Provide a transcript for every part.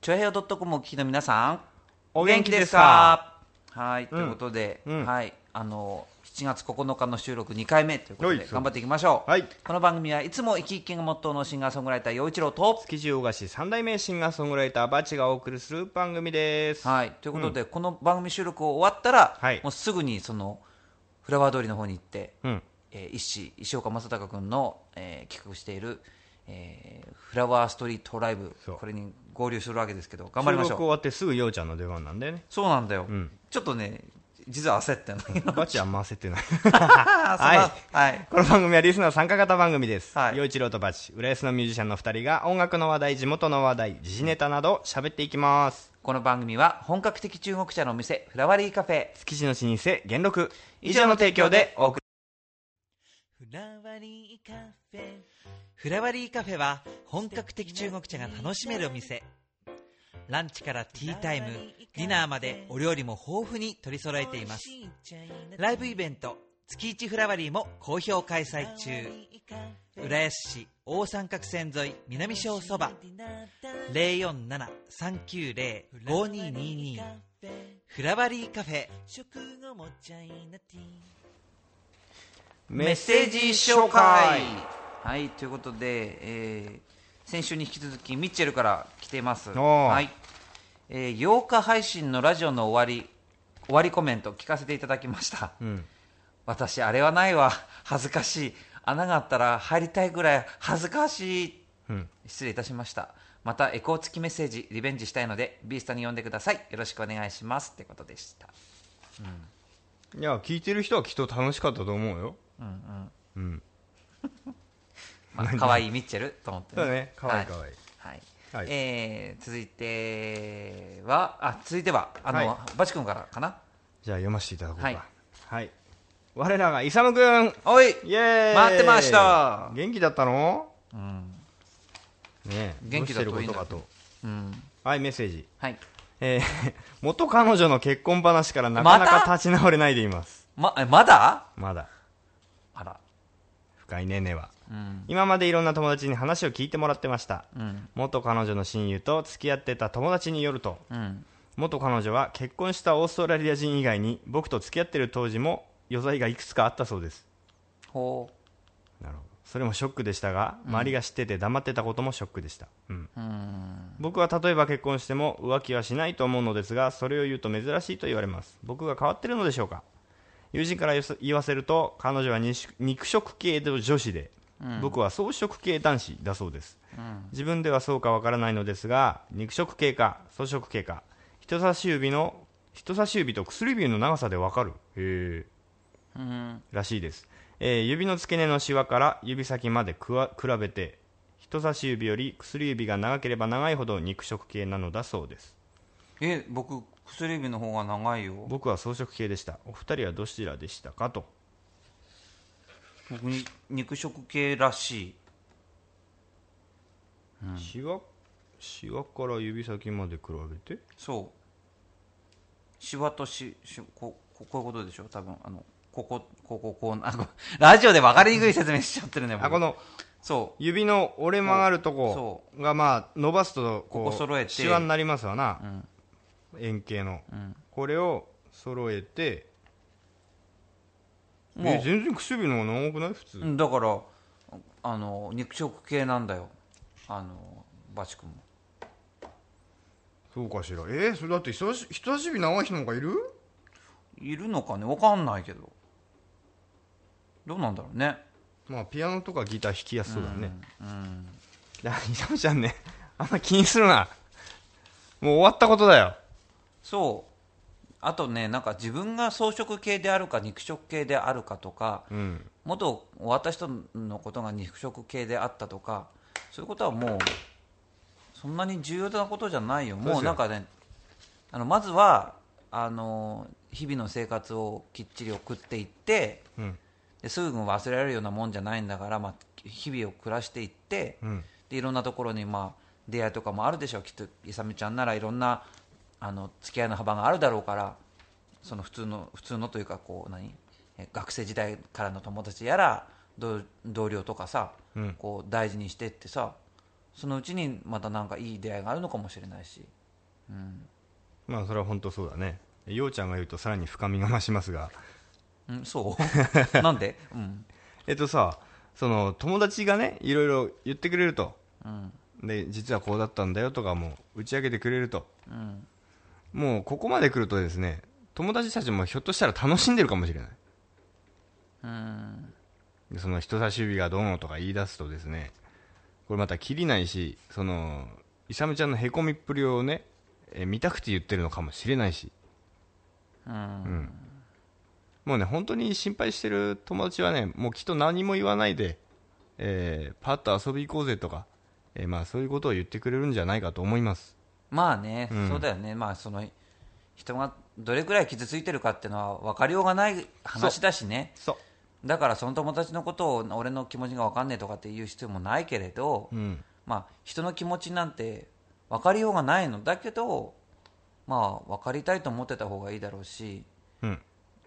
ちょへよ .com をお聞きの皆さん、お元気ですか？はい、ということで、うん。はい、あの、7月9日の収録2回目ということはい。で、頑張っていきましょう。はい。この番組はいつも生き生きがモットーのシンガーソングライター、陽一郎と、築地大菓子三代目シンガーソングライターバチがお送りする番組です。はい、ということで、この番組収録終わったら、はい。もうすぐにその、フラワー通りの方に行って、うん。えー、石石岡正隆君の、えー企画している、えーフラワーストリートライブこれに合流するわけですけど頑張りましょう収録終わってすぐようちゃんの出番なんだよね。そうなんだよ、んちょっとね実は焦ってんだけどバチは回せてない。ははいはいこの番組はリスナー参加型番組です。はい陽一郎とバチ、浦安のミュージシャンの二人が音楽の話題、地元の話題、時事ネタなど喋っていきます。この番組は本格的中国茶のお店フラワリーカフェ築地の老舗、元禄。以上の提供でお送り。フラワリーカフェフラワリーカフェは本格的中国茶が楽しめるお店。ランチからティータイムディナーまでお料理も豊富に取り揃えています。ライブイベント月一フラワリーも好評開催中。浦安市大三角線沿い南小そば。047-390-5222フラワリーカフェ。メッセージ紹介。はいということで、えー先週に引き続きミッチェルから来ています。ー。はい、えー8日配信のラジオの終わり終わりコメント聞かせていただきました、うん。私あれはないわ。恥ずかしい。穴があったら入りたいぐらい恥ずかしい。うん。失礼いたしました。またエコー付きメッセージリベンジしたいのでビースタに呼んでください。よろしくお願いします。ってことでした。いや、聞いてる人はきっと楽しかったと思うよ。うん。まあ可愛いミッチェルと思って、そうだね。かわいい。かわい。い。はい、はい。えー続いてはあ続いてはあの、はい。バチ君からかな？じゃあ読ませていただこうか。はい。はい。我らがイサムくんおい！イエーイ。待ってました。元気だったの？うん、ねえ。元気だといいんだしてることかと。うん、はい、メッセージ。はい。えー 元彼女の結婚話からなかなか立ち直れないでいます。まえまだ？まだ。あら深いねねは。うん今までいろんな友達に話を聞いてもらってました。うん元彼女の親友と付き合ってた友達によると、うん元彼女は結婚したオーストラリア人以外に僕と付き合ってる当時も余罪がいくつかあったそうです。ほなるほど。それもショックでしたが、周りが知ってて黙ってたこともショックでした。うん僕は例えば結婚しても浮気はしないと思うのですがそれを言うと珍しいと言われます僕が変わってるのでしょうか？友人から言わせると彼女は肉肉食系の女子で、僕は草食系男子だそうです、自分ではそうかわからないのですが肉食系か草食系か人差し指の人差し指と薬指の長さでわかるへえうん。らしいです、えー指の付け根のシワから指先までくわ比べて人差し指より薬指が長ければ長いほど肉食系なのだそうです。え僕薬指の方が長いよ。僕は草食系でした。お二人はどちらでしたかと。僕に肉食系らしい。シワシワから指先まで比べて？そう。シワとししこここういうことでしょ？多分あのこここここうあごラジオで分かりにくい説明しちゃってるね僕。あこのそ指の折れ曲がるとこがまあ伸ばすとこうここ揃えて。シワになりますわな。う、うん円形の、うん。これを揃えてもう。え全然薬指の方が長くない？普通、うんだからあの肉食系なんだよ。あのバチ君も。そうかしら。えー、それだって人差し人差し指長い人なんかいる？いるのかね？分かんないけど。どうなんだろうね。まあピアノとかギター弾きやすそうだね、うんいやちゃんねあんま気にするな。もう終わったことだよそう。あとねなんか自分が草食系であるか肉食系であるかとかうん。元終わった人のことが肉食系であったとかそういうことはもうそんなに重要なことじゃないよ。もうなんかねあのまずはあの日々の生活をきっちり送っていってうん。ですぐ忘れられるようなもんじゃないんだから、まあ、日々を暮らしていって、うん。でいろんなところに、まあ、出会いとかもあるでしょう。きっといさみちゃんならいろんなあの付き合いの幅があるだろうからその普通の普通のというかこう何？え学生時代からの友達やら同同僚とかさ、うん。こう大事にしてってさそのうちにまたなんかいい出会いがあるのかもしれないし、うん。まあそれは本当そうだね。ようちゃんが言うとさらに深みが増しますが。うん、そう？なんで、うん。えっとさその友達がねいろいろ言ってくれると。うん。で実はこうだったんだよとかも打ち明けてくれると。うん、もうここまで来るとですね友達たちもひょっとしたら楽しんでるかもしれない。うん。でその人差し指がどうのとか言い出すとですねこれまた切りないしそのイサムちゃんのへこみっぷりをね、えー見たくて言ってるのかもしれないし。うん。もうね本当に心配してる友達はねもうきっと何も言わないで、えーパッと遊び行こうぜとか、えーまあそういうことを言ってくれるんじゃないかと思いますまあね、うん。そうだよね、まあ、その人がどれくらい傷ついてるかっていうのは分かりようがない話だしね、そう。だからその友達のことを俺の気持ちが分かんねえとかっていう必要もないけれど、うん。まあ、人の気持ちなんて分かりようがないのだけど、まあ、分かりたいと思ってた方がいいだろうし、うん。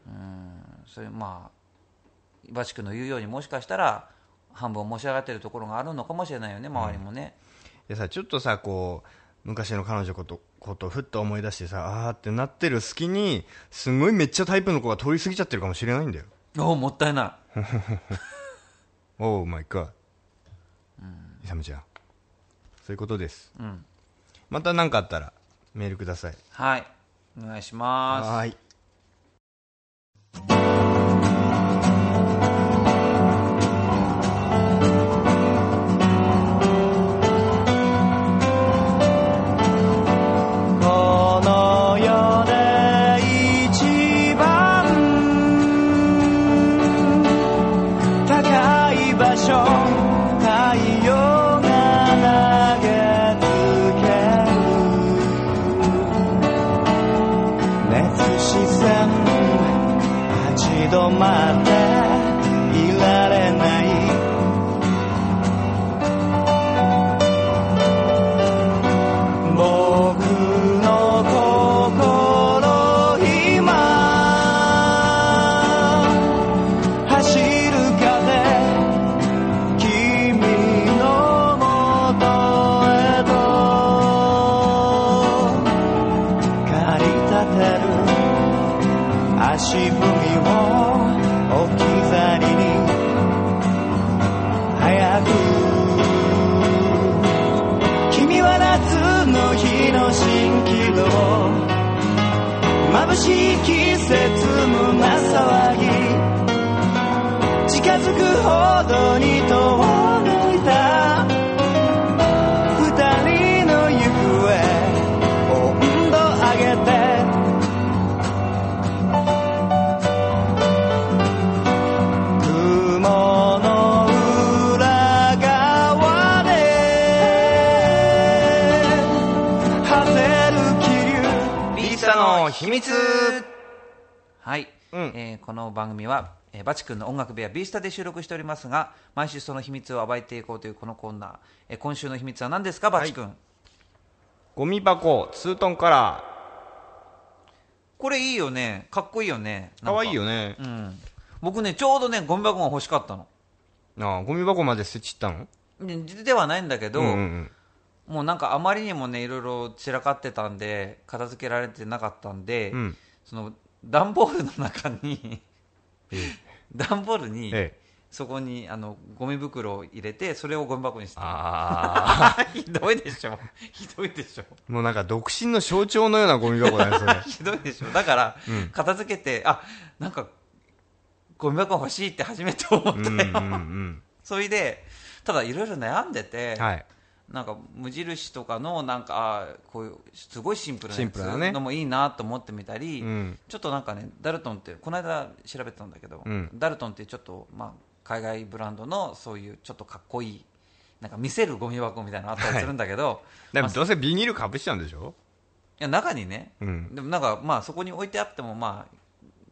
うん、それまあ、井橋君の言うようにもしかしたら半分申し上がってるところがあるのかもしれないよね、周りもね。でさちょっとさこう昔の彼女ことことをふっと思い出してさあーってなってる隙にすごいめっちゃタイプの子が通り過ぎちゃってるかもしれないんだよ。おうもったいない。おうマイガーイサムちゃん。そういうことです。うん。また何かあったらメールください。はい、お願いします。はーい近づくほどに遠のいた。二人の行方温度上げて。雲の裏側で。果てる気流。リサの秘密。はい、うん。えーこの番組は、えーバチ君の音楽部屋ビースタで収録しておりますが毎週その秘密を暴いていこうというこのコーナー、えー今週の秘密は何ですかバチ君、ゴミ箱ツートンカラこれいいよね。かっこいいよね。ーか。わいいよね、ねうん、僕ねちょうどねゴミ箱が欲しかったの。ああゴミ箱まで捨てちったの？でではないんだけど、うんうんうん。もうなんかあまりにもねいろいろ散らかってたんで片付けられてなかったんで、うん。その段ボールの中にえ 段ボールに、ええ。そこにあのゴミ袋を入れてそれをゴミ箱にして。ああ ひどいでしょ。ひどいでしょ。もうなんか独身の象徴のようなゴミ箱だねそれ。ひどいでしょ。だから、うん。片付けてあなんかゴミ箱欲しいって初めて思ったよ、うんうんうん。それでただいろいろ悩んでて、はいなんか無印とかのなんかあこういうすごいシンプルなやつのもいいなと思ってみたり、うん。ちょっとなんかねダルトンってこの間調べてたんだけど、うん。ダルトンってちょっとまあ海外ブランドのそういうちょっとかっこいいなんか見せるゴミ箱みたいなのあったりするんだけど、でもどうせビニールかぶしちゃうんでしょ？いや中にね、うん。でもなんかまあそこに置いてあってもまあ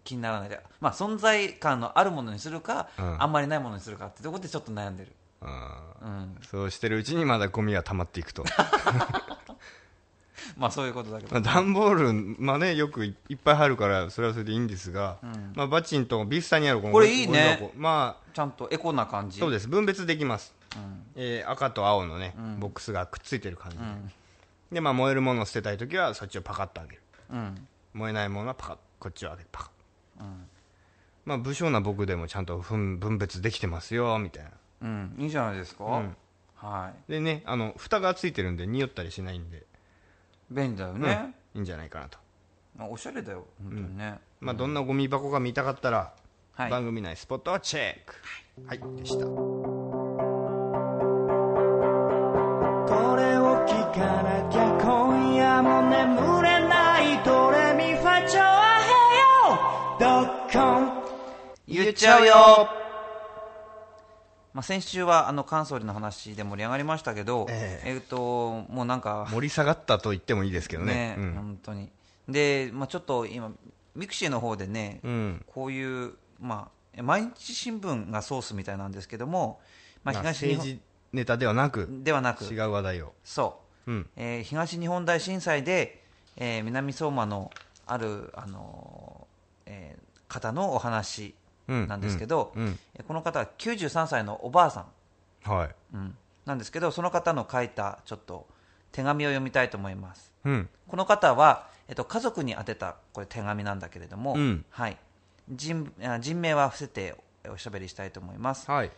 気にならない。で、まあ、存在感のあるものにするか、うん。あんまりないものにするかってところでちょっと悩んでる、うん、そうしてるうちにまだゴミが溜まっていくと。まあそういうことだけど、まあ段ボール、まあね、よくいいっぱい入るからそれはそれでいいんですが、まあ、バチンとビスタにあるこのこれいいね。ゴミ箱。まちゃんとエコな感じ。あそうです。分別できます。えー赤と青のね、ボックスがくっついてる感じで、で、まあ、燃えるものを捨てたい時はそっちをパカッと上げる。うん。燃えないものはパカッこっちを上げてパカッ、まあ武将な僕でもちゃんと分分別できてますよみたいなうん。いいじゃないですか、ん。はい。でねあの蓋がついてるんで匂ったりしないんで、便利だようん。ね、いいんじゃないかなと、あおしゃれだよ。本当にね、まあ、どんなゴミ箱が見たかったら、はい。番組内スポットをチェック。はい、でした。これを聞かなきゃ今夜も眠れないドレミファチョアヘヨドッコン。言っちゃうよまあ、先週はあの菅総理の話で盛り上がりましたけど、ええ。っともうなんか盛り下がったと言ってもいいですけどね。うん。本当に。で、まあ、ちょっと今ミクシーの方でね、うん。こういう、まあ、毎日新聞がソースみたいなんですけども、まあ、まあ東日本ネタではなくではなく違う話題を。そう、うん。えー東日本大震災で、えー南相馬のある、あのーえー方のお話うんなんですけど、この方は93歳のおばあさん、はい。うん、なんですけどその方の書いたちょっと手紙を読みたいと思います。うん。この方は、えっと、家族に宛てたこれ手紙なんだけれども、うん。はい、人あ人名は伏せておしゃべりしたいと思います。はい。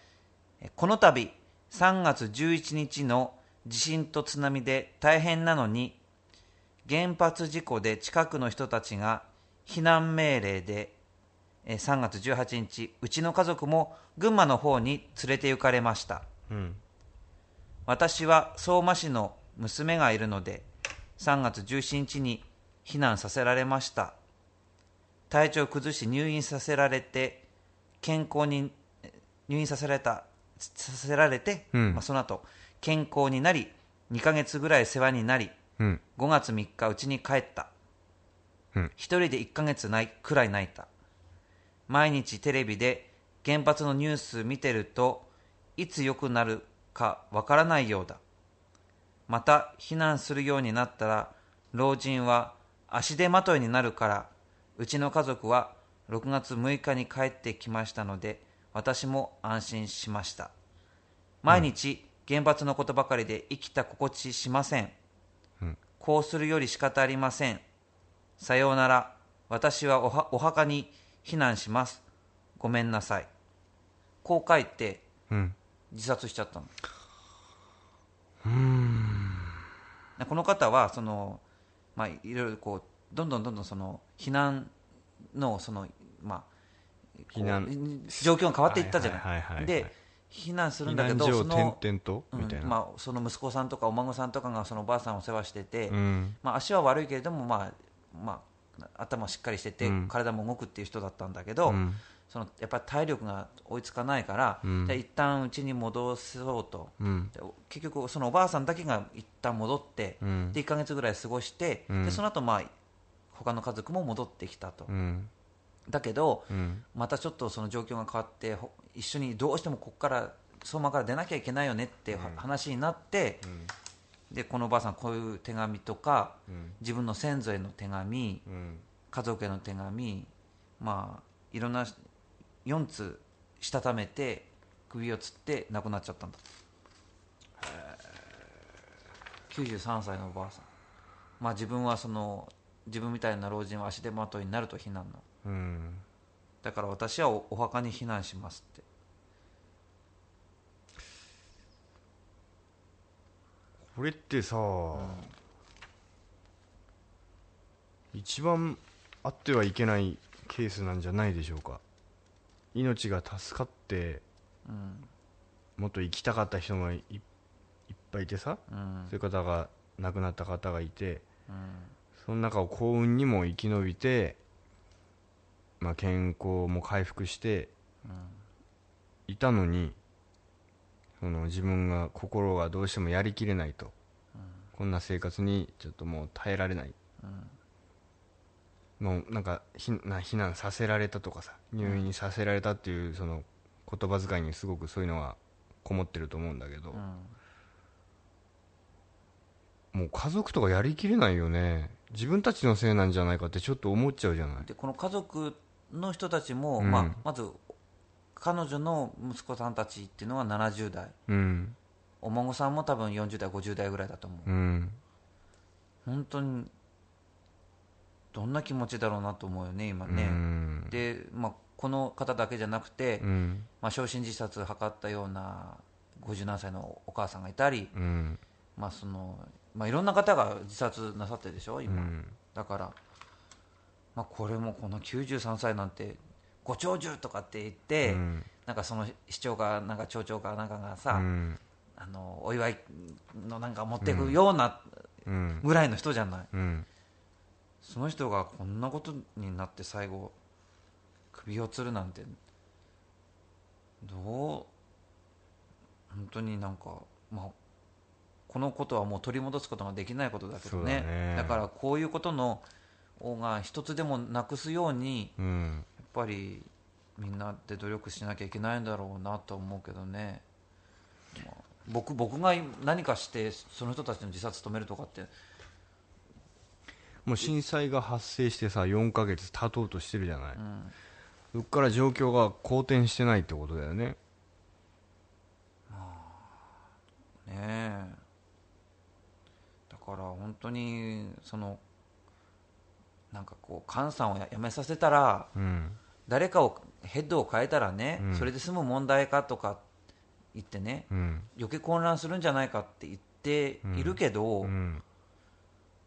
えこの度3月11日の地震と津波で大変なのに原発事故で近くの人たちが避難命令でえ3月18日うちの家族も群馬の方に連れて行かれました。うん。私は相馬市の娘がいるので3月17日に避難させられました。体調を崩し入院させられて健康にえ入院させられたさせられて、うん。まあ、その後健康になり2ヶ月ぐらい世話になりうん。5月3日うちに帰った、うん。一人で1ヶ月ないくらい泣いた毎日テレビで原発のニュース見てるといつ良くなるかわからないようだまた避難するようになったら老人は足手まといになるからうちの家族は6月6日に帰ってきましたので私も安心しました毎日原発のことばかりで生きた心地しませんこうするより仕方ありません。さようなら。私はおはお墓に避難します。ごめんなさい。こう書いてうん自殺しちゃったの。この方はその、まあ、いろいろこうどんどんどんどんその避難のその、まあ、こう避難状況が変わっていったじゃない。はいはいはいはいで避難する避んだけ難所をどその転々と？みたいな、うんまあ、その息子さんとかお孫さんとかがそのおばあさんを世話してて、うんまあ、足は悪いけれども、まあまあ、頭しっかりしてて、うん。体も動くっていう人だったんだけど、うん。そのやっぱり体力が追いつかないから、うん。じゃあ一旦家に戻そうと、うん。で結局そのおばあさんだけが一旦戻って、うん。で1ヶ月ぐらい過ごして、うん。でその後まあ他の家族も戻ってきたと、うん。だけど、うん。またちょっとその状況が変わってほ一緒にどうしてもここから相馬から出なきゃいけないよねっては話になって、でこのおばあさんこういう手紙とか、ん。自分の先祖への手紙うん。家族への手紙まあいろんな4通したためて首をつって亡くなっちゃったんだ。93歳のおばあさん。まあ自分はその自分みたいな老人は足手まといになると避難の。うん。だから私はおお墓に避難しますってこれってさ、一番あってはいけないケースなんじゃないでしょうか。命が助かってうん。もっと生きたかった人がいいっぱいいてさ、うん。そういう方が亡くなった方がいてうん。その中を幸運にも生き延びて、まあ、健康も回復していたのにその自分が心がどうしてもやりきれないと、こんな生活にちょっともう耐えられない、もうなんかひな避難させられたとかさ入院させられたっていうその言葉遣いにすごくそういうのがこもってると思うんだけど、もう家族とかやりきれないよね。自分たちのせいなんじゃないかってちょっと思っちゃうじゃない。でこの家族の人たちも、うん。まあ、まず彼女の息子さんたちっていうのは70代。うん。お孫さんも多分40代50代ぐらいだと思う。うん。本当にどんな気持ちだろうなと思うよね今うね、ん。で、まあ、この方だけじゃなくて、うん。まあ、焼身自殺を図ったような50何歳のお母さんがいたり、うん。まあそのまあ、いろんな方が自殺なさってるでしょ今、うん。だから、まあ、これもこの93歳なんてご長寿とかって言って、うん。なんかその市長かなんか町長かなんかがさ、うん。あのお祝いのなんか持っていくようなうん。ぐらいの人じゃない、うん。その人がこんなことになって最後首を吊るなんてどう本当になんかまあこのことはもう取り戻すことができないことだけどそうだね。ねからこういうことのをが一つでもなくすようにうんぱりみんなで努力しなきゃいけないんだろうなと思うけどね、まあ僕僕が何かしてその人たちの自殺止めるとかって。もう震災が発生してさ4ヶ月経とうとしてるじゃない、ん。そっから状況が好転してないってことだよね。ねえ。だから本当にそのなんかこう菅さんをややめさせたらうん誰かをヘッドを変えたらね、うん。それで済む問題かとか言ってねうん。余計混乱するんじゃないかって言っているけど、うん。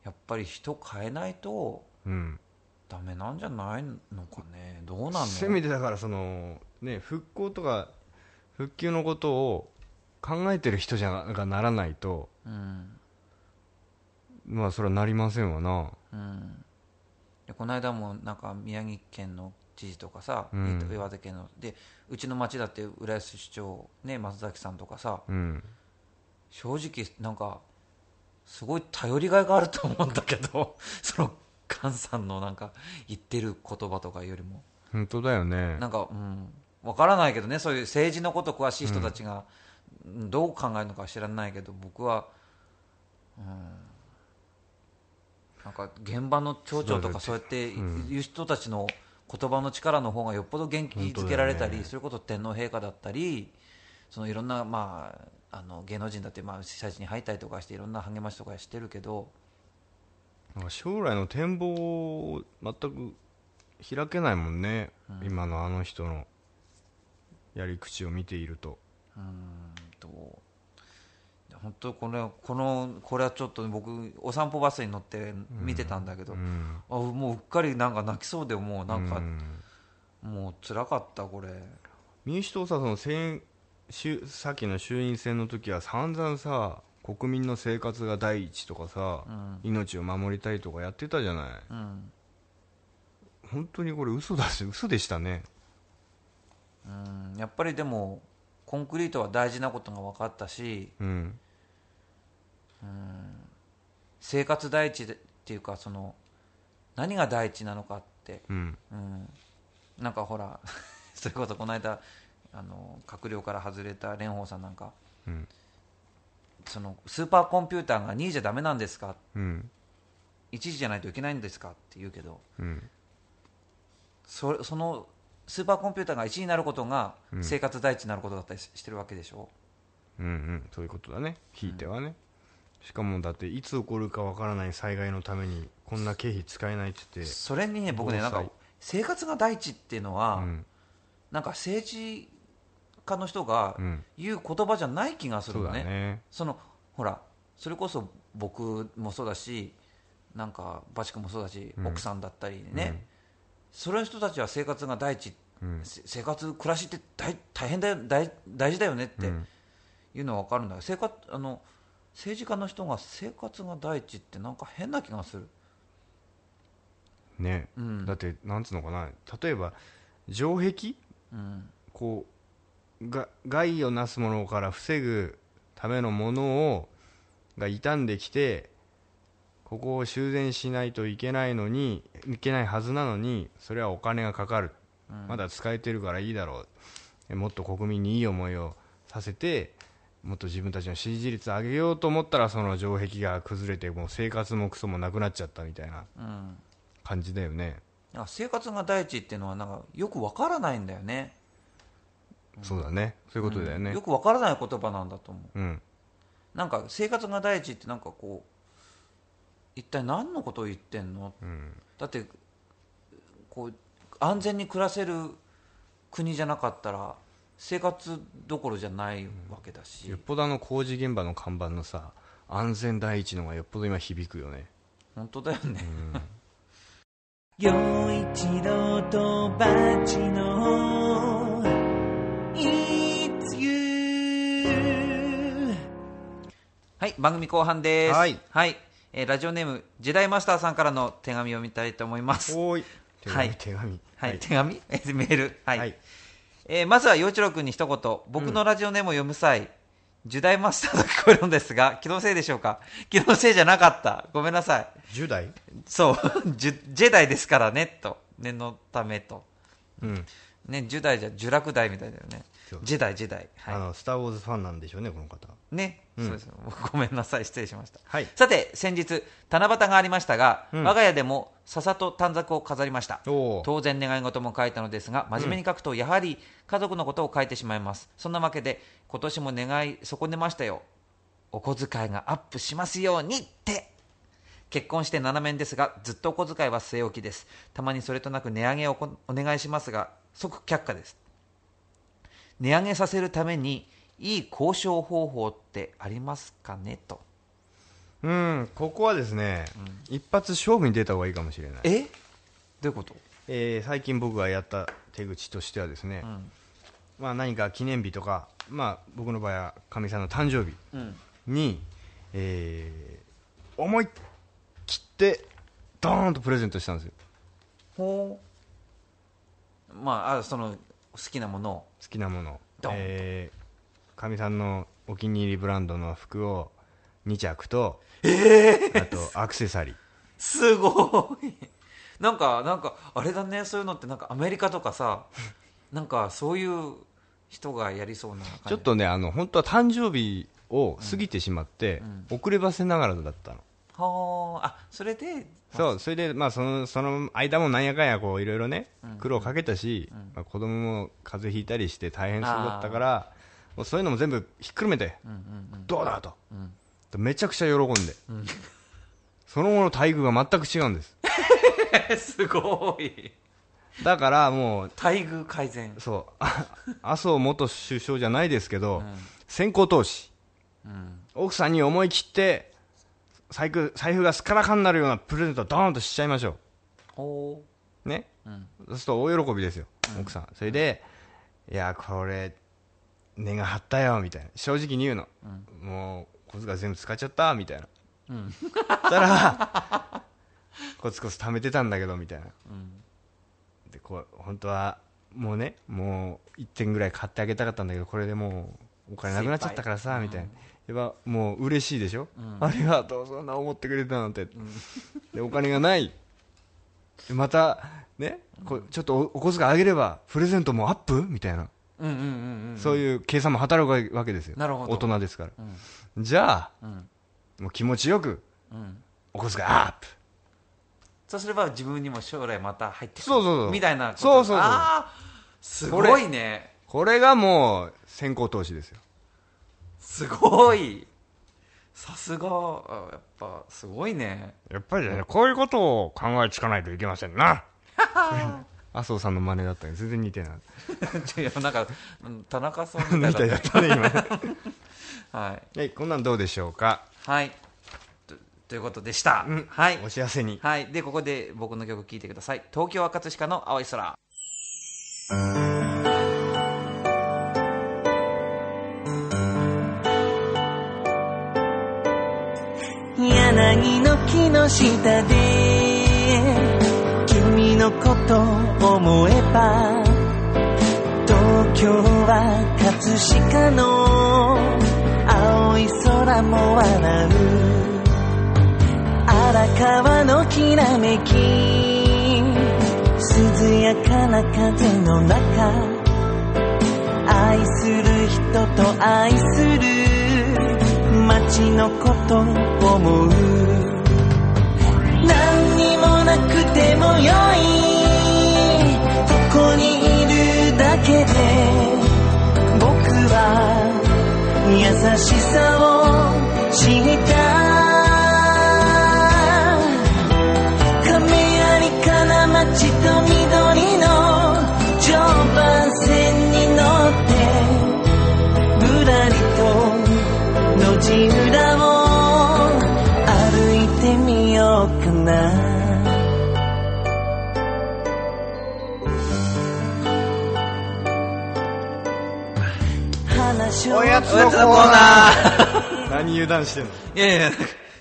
やっぱり人変えないとうん。ダメなんじゃないのかね。どうなんの？せめてだからそのね復興とか復旧のことを考えてる人じゃがならないとうん。まあそれはなりませんわな。うん、でこの間もなんか宮城県の知事とかさ、うん。岩手県の。でうちの町だって浦安市長、ね、松崎さんとかさうん。正直なんかすごい頼りがいがあると思うんだけど その菅さんのなんか言ってる言葉とかよりも。本当だよね。なんかうん。わからないけどねそういう政治のこと詳しい人たちが、うん。どう考えるのか知らないけど僕は、うん、なんか現場の町長とかそうやってうん。言う人たちの言葉の力の方がよっぽど元気づけられたり、ね。それこそ天皇陛下だったりそのいろんな、まあ、あの芸能人だって、まあ、被災地に入ったりとかしていろんな励ましとかしてるけど将来の展望を全く開けないもんね、今のあの人のやり口を見ていると。うんと本当これこのこれはちょっと僕お散歩バスに乗って見てたんだけど、うん。あもううっかりなんか泣きそうでもうなんか、うんもう辛かったこれ。民主党さその選衆さっきの衆院選の時は散々さ国民の生活が第一とかさ、うん。命を守りたいとかやってたじゃない。うん。本当にこれ嘘だし嘘でしたね。うん。やっぱりでもコンクリートは大事なことが分かったしうん生活第一でっていうかその何が第一なのかって、うん。うん、なんかほら それこそこの間あの閣僚から外れた蓮舫さんなんか。うん。そのスーパーコンピューターが2位じゃダメなんですか？うん。1時じゃないといけないんですかって言うけど。うん。それそのスーパーコンピューターが1位になることがうん。生活第一になることだったりししてるわけでしょ、うんうん。そういうことだね。ひいてはね、しかもだっていつ起こるかわからない災害のためにこんな経費使えないって言って。それにね僕ねなんか生活が第一っていうのは、うん。なんか政治家の人がうん。言う言葉じゃない気がするそうのね,、だね。そのほらそれこそ僕もそうだしなんかバチ君もそうだし、うん。奥さんだったりね、うん。それの人たちは生活が第一、うん。せ生活暮らしって大大変だよ大大事だよねってうん。いうのは分かるんだけど生活あの政治家の人が生活が第一ってなんか変な気がする、ね、うん。だってなんつうのかな。例えば城壁？うん。こうが害をなすものから防ぐためのものをが傷んできてここを修繕しないといけないのにいけないはずなのにそれはお金がかかる、うん。まだ使えてるからいいだろう。えもっと国民にいい思いをさせてもっと自分たちの支持率上げようと思ったらその城壁が崩れてもう生活もクソもなくなっちゃったみたいなうん。感じだよね。なんか生活が第一っていうのはなんかよくわからないんだよね。そうだね。そういうことだよね。よくわからない言葉なんだと思う。うん。なんか生活が第一ってなんかこう一体何のことを言ってんの、だってこう安全に暮らせる国じゃなかったら生活どころじゃないわけだし、よっぽどあの工事現場の看板のさ安全第一のがよっぽど今響くよね。本当だよね、陽一郎とバチの It's you. はい番組後半です。はい。えーラジオネーム時代マスターさんからの手紙を見たいと思います。おーい。手紙、はい。手紙。はい、手紙？えメール？はい、はいえーまずは陽一郎君に一言。僕のラジオネームを読む際、時代マスターと聞こえるんですが気のせいでしょうか？気のせいじゃなかった。ごめんなさい。10代？そう。ジュジェダイですからねと。念のためと。うん。ね10代じゃ呪落代みたいだよねジェダイジェダイあはのスター・ウォーズファンなんでしょうねこの方。いね、そうです。ごめんなさい。失礼しました。はい。さて先日七夕がありましたが、うん。我が家でも笹と短冊を飾りました。当然願い事も書いたのですが真面目に書くとやはり家族のことを書いてしまいます、そんなわけで今年も願い損ねましたよ。お小遣いがアップしますようにって。結婚して7年ですがずっとお小遣いは据え置きです。たまにそれとなく値上げをこお願いしますが即却下です値上げさせるためにいい交渉方法ってありますかね？と。うんここはですね、一発勝負に出た方がいいかもしれない、え？どういうこと？えー最近僕がやった手口としてはですね、まあ、何か記念日とか、まあ、僕の場合はかみさんの誕生日うん。に、えー思い切ってドーンとプレゼントしたんですよ。ほう。まああその好きなものを。好きなもの。ドン。えーかみさんのお気に入りブランドの服を2着と、あとアクセサリー。すごい。なんかなんかあれだね。そういうのってなんかアメリカとかさなんかそういう人がやりそうな感じ。ちょっとねあの本当は誕生日を過ぎてしまって、遅ればせながらだったの。はああそれでそうそれで、まあ、そのその間もなんやかんやこういろいろね、苦労かけたし、まあ、子供も風邪ひいたりして大変そうだったからもうそういうのも全部ひっくるめて、どうだと、めちゃくちゃ喜んで、その後の待遇が全く違うんです。すごい。だからもう待遇改善。そう。あ 麻生元首相じゃないですけど、先行投資、奥さんに思い切って財布財布がすっからかんになるようなプレゼントをドーンとしちゃいましょほう。ね、ん。そうすると大喜びですよ、奥さん。それでいやこれ値が張ったよみたいな。正直に言うの、もう小遣い全部使っちゃったみたいな、そしたらコツコツ貯めてたんだけどみたいな、でこう本当はもうねもう1点ぐらい買ってあげたかったんだけどこれでもうお金なくなっちゃったからさみたいな、やっぱもう嬉しいでしょ、ありがとうそんな思ってくれたなんて、でお金がない。でまたねこうちょっとおお小遣いあげればプレゼントもアップ？みたいな、ううんうんうんうん。そういう計算も働くわけですよ。なるほど。大人ですから、じゃあ、ん。もう気持ちよくうん。お小遣いアップ。そうすれば自分にも将来また入ってくる。そうそうそう。みたいなこと。そうそうそう。すごいね。これがもう先行投資ですよすごい。さすが。あやっぱすごいね。やっぱりね、こういうことを考えつかないといけませんな。麻生さんの真似だったけど全然似てない。いやなんかうん田中さんみみたいだったね、今 はい。はい、こんなんどうでしょうか？はい。とということでした、うん。はい。お幸せに。はい。でここで僕の曲聴いてください。東京赤塚の青い空下で君のこと思えば東京は葛飾の青い空も笑う荒川のきらめき涼やかな風の中愛する人と愛する街のことを思う。何やつのコーナナー 何油断してんの？いやいや、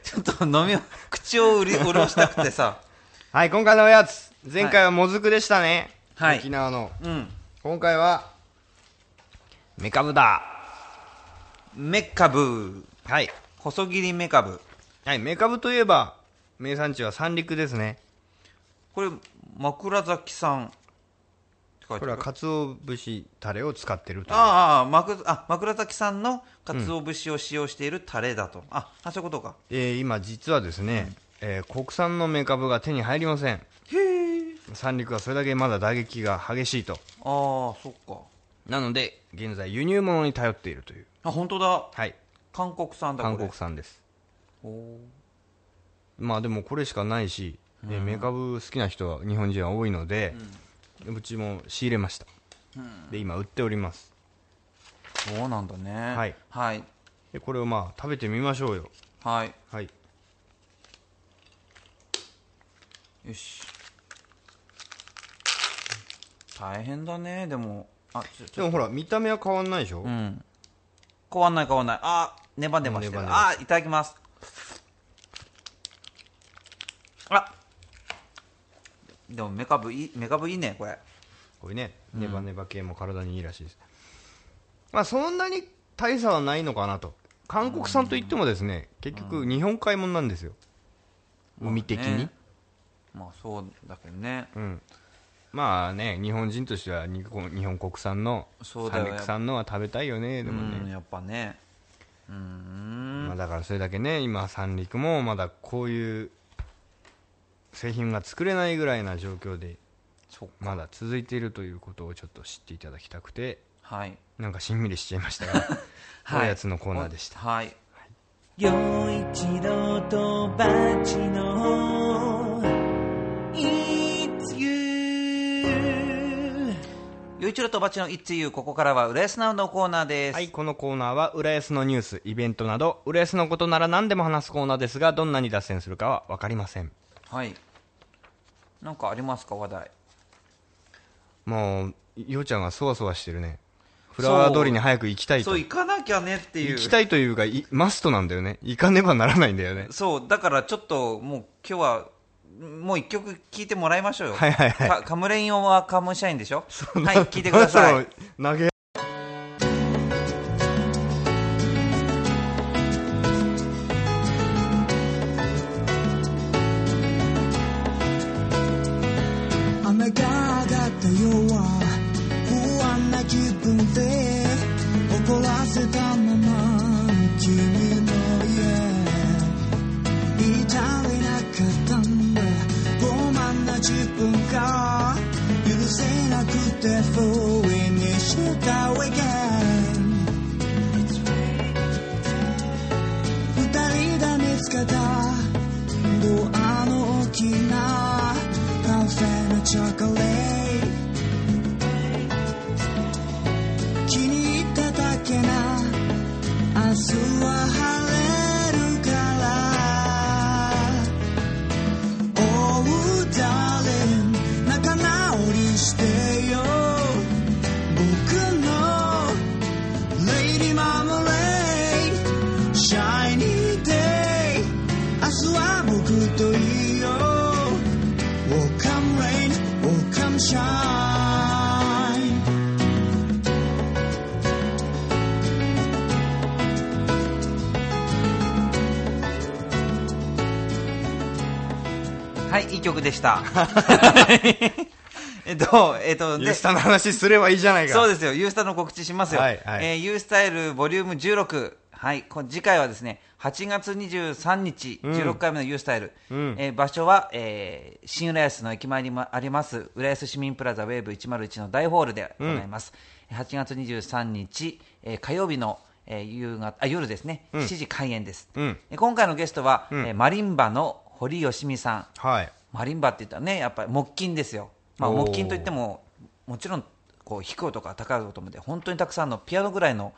ちょっと飲みを、口を潤したくてさ。はい今回のおやつ前回はもずくでしたね、はい沖縄のうん。今回はメカブだメカブ。はい、細切りメカブ。はい、メカブといえば名産地は三陸ですねこれ、枕崎さん。ここれは鰹節タレを使ってるとああ、枕、あ、枕崎さんの鰹節を使用しているタレだと。あ、あ、そういうことか。えー今実はですね、えー国産のメカブが手に入りません。三陸はそれだけまだ打撃が激しいと。ああ、そっか。なので現在輸入物に頼っているという。あ、本当だ。はい。韓国産だ、これ。韓国産です。おー。まあでもこれしかないし、えーメカブ好きな人は日本人は多いので、うちも仕入れました、で今売っておりますそうなんだね。はい。はい。でこれをまあ食べてみましょうよはい。はいよし。大変だね、でも。あ、でもほら見た目は変わんないでしょ、うん。変わんない変わんない。あ、ネバネバしてる。あ、いただきます。あでもメカブいい、メカブいいね、これ。これね。ネバネバ系も体にいいらしいです、まあそんなに大差はないのかなと。韓国産といってもですね結局日本海もんなんですよ。海的に、ね。まあそうだけどね。うん。まあね日本人としては日本国産の三陸産のは食べたいよねでもね、うん、やっぱね。うーん。まあ、だからそれだけね今三陸もまだこういう製品が作れないぐらいな状況で。まだ続いているということをちょっと知っていただきたくてはい。なんかしんみりしちゃいましたが、はい。おやつのコーナーでしたはい。陽一郎とバチの It's you ゆういちろとばちの It's You ここからは浦安ナウのコーナーです。はい、このコーナーは浦安のニュース、イベントなど、浦安のことなら何でも話すコーナーですが、どんなに脱線するかは分かりません。はい。なんかありますか、話題。もう、ようちゃんがそわそわしてるね。フラワー通りに早く行きたいとそう、。行かなきゃねっていう。行きたいというか、いマストなんだよね。行かねばならないんだよね。そう、だからちょっともう今日は、もう一曲聴いてもらいましょうよ。はいはいはいかカムレインはカムシャインでしょ？はい、聴いてください。。投げ。はい、いい曲でした。えっと、えっと、ユースタの話すればいいじゃないか。そうですよ、ユースタの告知しますよ。はいはいえーユースタイルボリューム16。はい、こ次回はですね、8月23日、16回目のユースタイル。んえー場所は、えー新浦安の駅前にもあります、浦安市民プラザウェーブ101の大ホールで行います。8月23日、えー火曜日の、えー夕方あ夜ですね、7時開演です。うんえー今回のゲストは、えーマリンバの堀吉美さん。はい。マリンバって言ったらね、やっぱり木琴ですよ。まあ、木琴といっても、もちろん、こう、低い音から高い音まで、本当にたくさんのピアノぐらいの、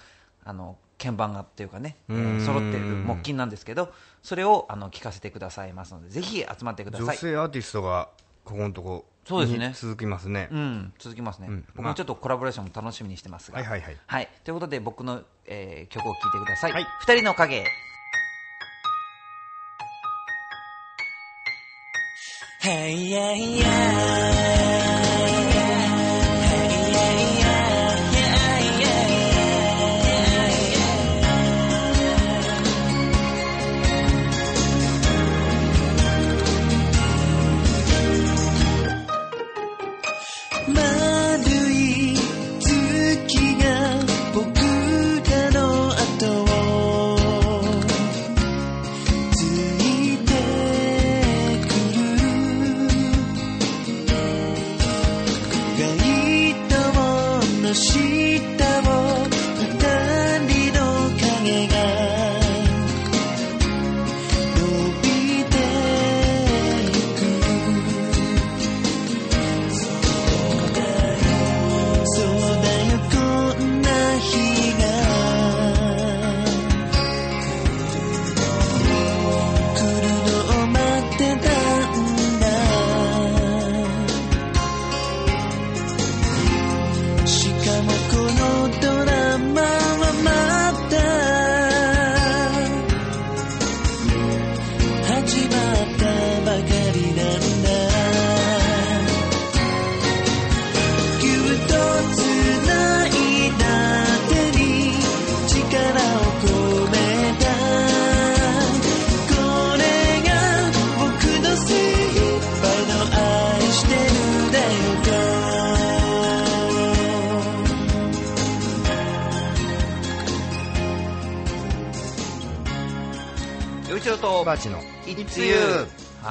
あの鍵盤がっていうかね、えうん。ー揃ってる木琴なんですけどそれをあの聴かせてくださいますのでぜひ集まってくだ女さい。性アーティストがここのとこそうですね。に続きますね、うん、続きますね、うん。僕もちょっとコラボレーションも楽しみにしてますが。はいはいはい。はい、ということで僕の、えー曲を聴いてください、はい。二人の影。Hey yeah yeah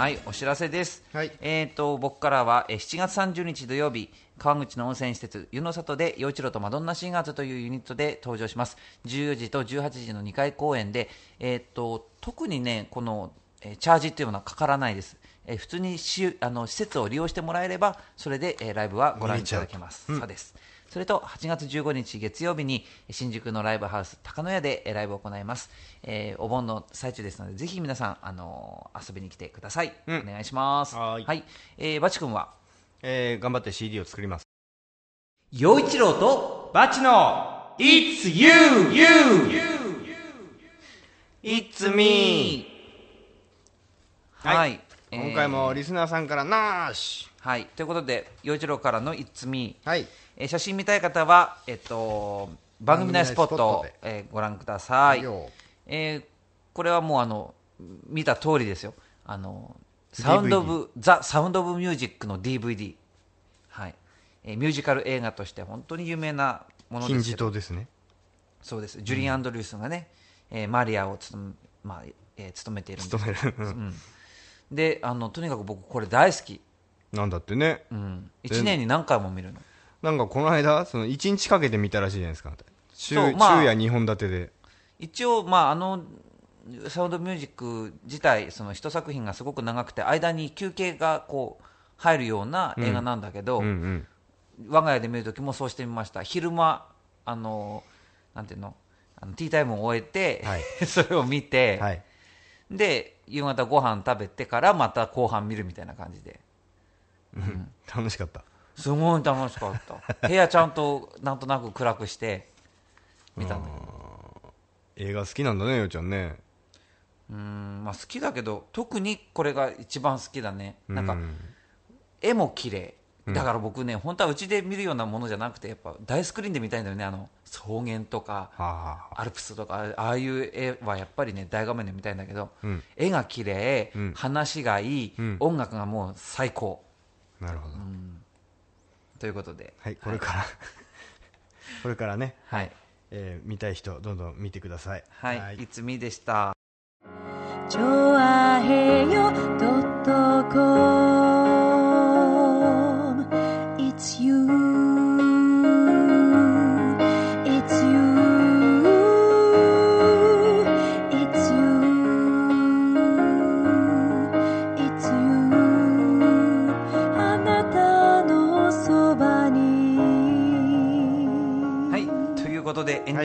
はいお知らせです、はい。えー、と僕からはえー7月30日土曜日川口の温泉施設湯の里で陽一郎とマドンナシンガーズというユニットで登場します。14時と18時の2回公演で、えー、と特にねこの、えーチャージっていうのはかからないです、えー普通にしあの施設を利用してもらえればそれで、えーライブはご覧いただけます、そうですそれと8月15日月曜日に新宿のライブハウス高野屋でえーライブを行います、えーお盆の最中ですのでぜひ皆さん、あのー遊びに来てください、うん。お願いします。はーい。えーバチ君は？えー頑張って CD を作ります。陽一郎とバチの It's you, you, It's me はい、今回もえーリスナーさんからなーしはい。ということで陽一郎からの「It's Me」はい。えー写真見たい方は、えっと、番組内スポットをえーご覧ください、よ。えーこれはもうあの見た通りですよ。あのサウンド・オブ・ザ・サウンド・オブ・ミュージックの DVD、はい。えーミュージカル映画として本当に有名なもので金字すけど塔ですね。そうです。ジュリー・アンドリュースがね、えーマリアを務め,、まあえー務めているんです。であのとにかく僕これ大好き、なんだってね。うん、1年に何回も見るの？なんかこの間その1日かけて見たらしいじゃないですか。週まあ昼夜2本立てで。一応、まあ、あのサウンドミュージック自体その一作品がすごく長くて間に休憩がこう入るような映画なんだけど、うんうん。我が家で見るときもそうしてみました。昼間あのなんていうの？あのティータイムを終えて、はい。それを見て、はい。で夕方ご飯食べてからまた後半見るみたいな感じで楽しかった。すごい楽しかった。部屋ちゃんとなんとなく暗くして見たんだけど。映画好きなんだねようちゃんね。うん。まあ好きだけど特にこれが一番好きだね。なんか、う絵も綺麗。だから僕ね、本当はうちで見るようなものじゃなくてやっぱ大スクリーンで見たいんだよね。あの草原とかアルプスとかああいう絵はやっぱりね大画面で見たいんだけど、うん。絵が綺麗、うん。話がいい、うん。音楽がもう最高なるほど。ということで。はいこれから。これからね。はい。えー見たい人どんどん見てください。はい、い、つみでしたチョアヘヨド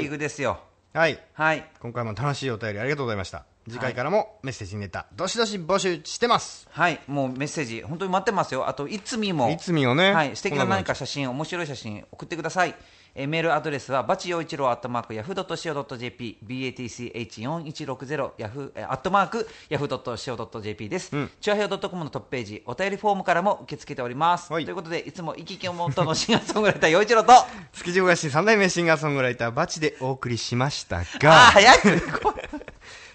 そばにはい。ということでエンディングですよ、はい。はい。今回も楽しいお便りありがとうございました。次回からもメッセージネタどしどし募集してます。はい。もうメッセージ本当に待ってますよ。あといつみも。いつみをねはい。素敵な何か写真面白い写真送ってくださいえーメールアドレスはバチ陽一郎アットマークヤフー .co.jp batch4160 ヤフーえーアットマークヤフー .co.jp です、うん。チュアヘオ .com のトップページお便りフォームからも受け付けております、はい。ということでいつも生き生きをモットーのシンガーソングライター陽一郎と 築地小菓子三代目シンガーソングライターバチでお送りしましたが。早く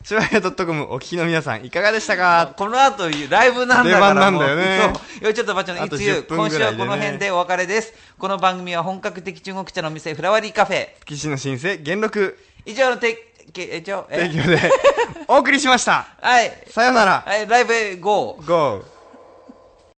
シュワヘドットコムお聞きの皆さんいかがでしたか？この後ライブなんだから出番なんだよね。よちょっとバチのあといつゆ10分今週はいこの辺でお別れです。この番組は本格的中国茶の店フラワリーカフェ。築地の新生元禄。以上のてけ以上え。提供でお送りしました。はい。さよなら。はいライブへ GO GO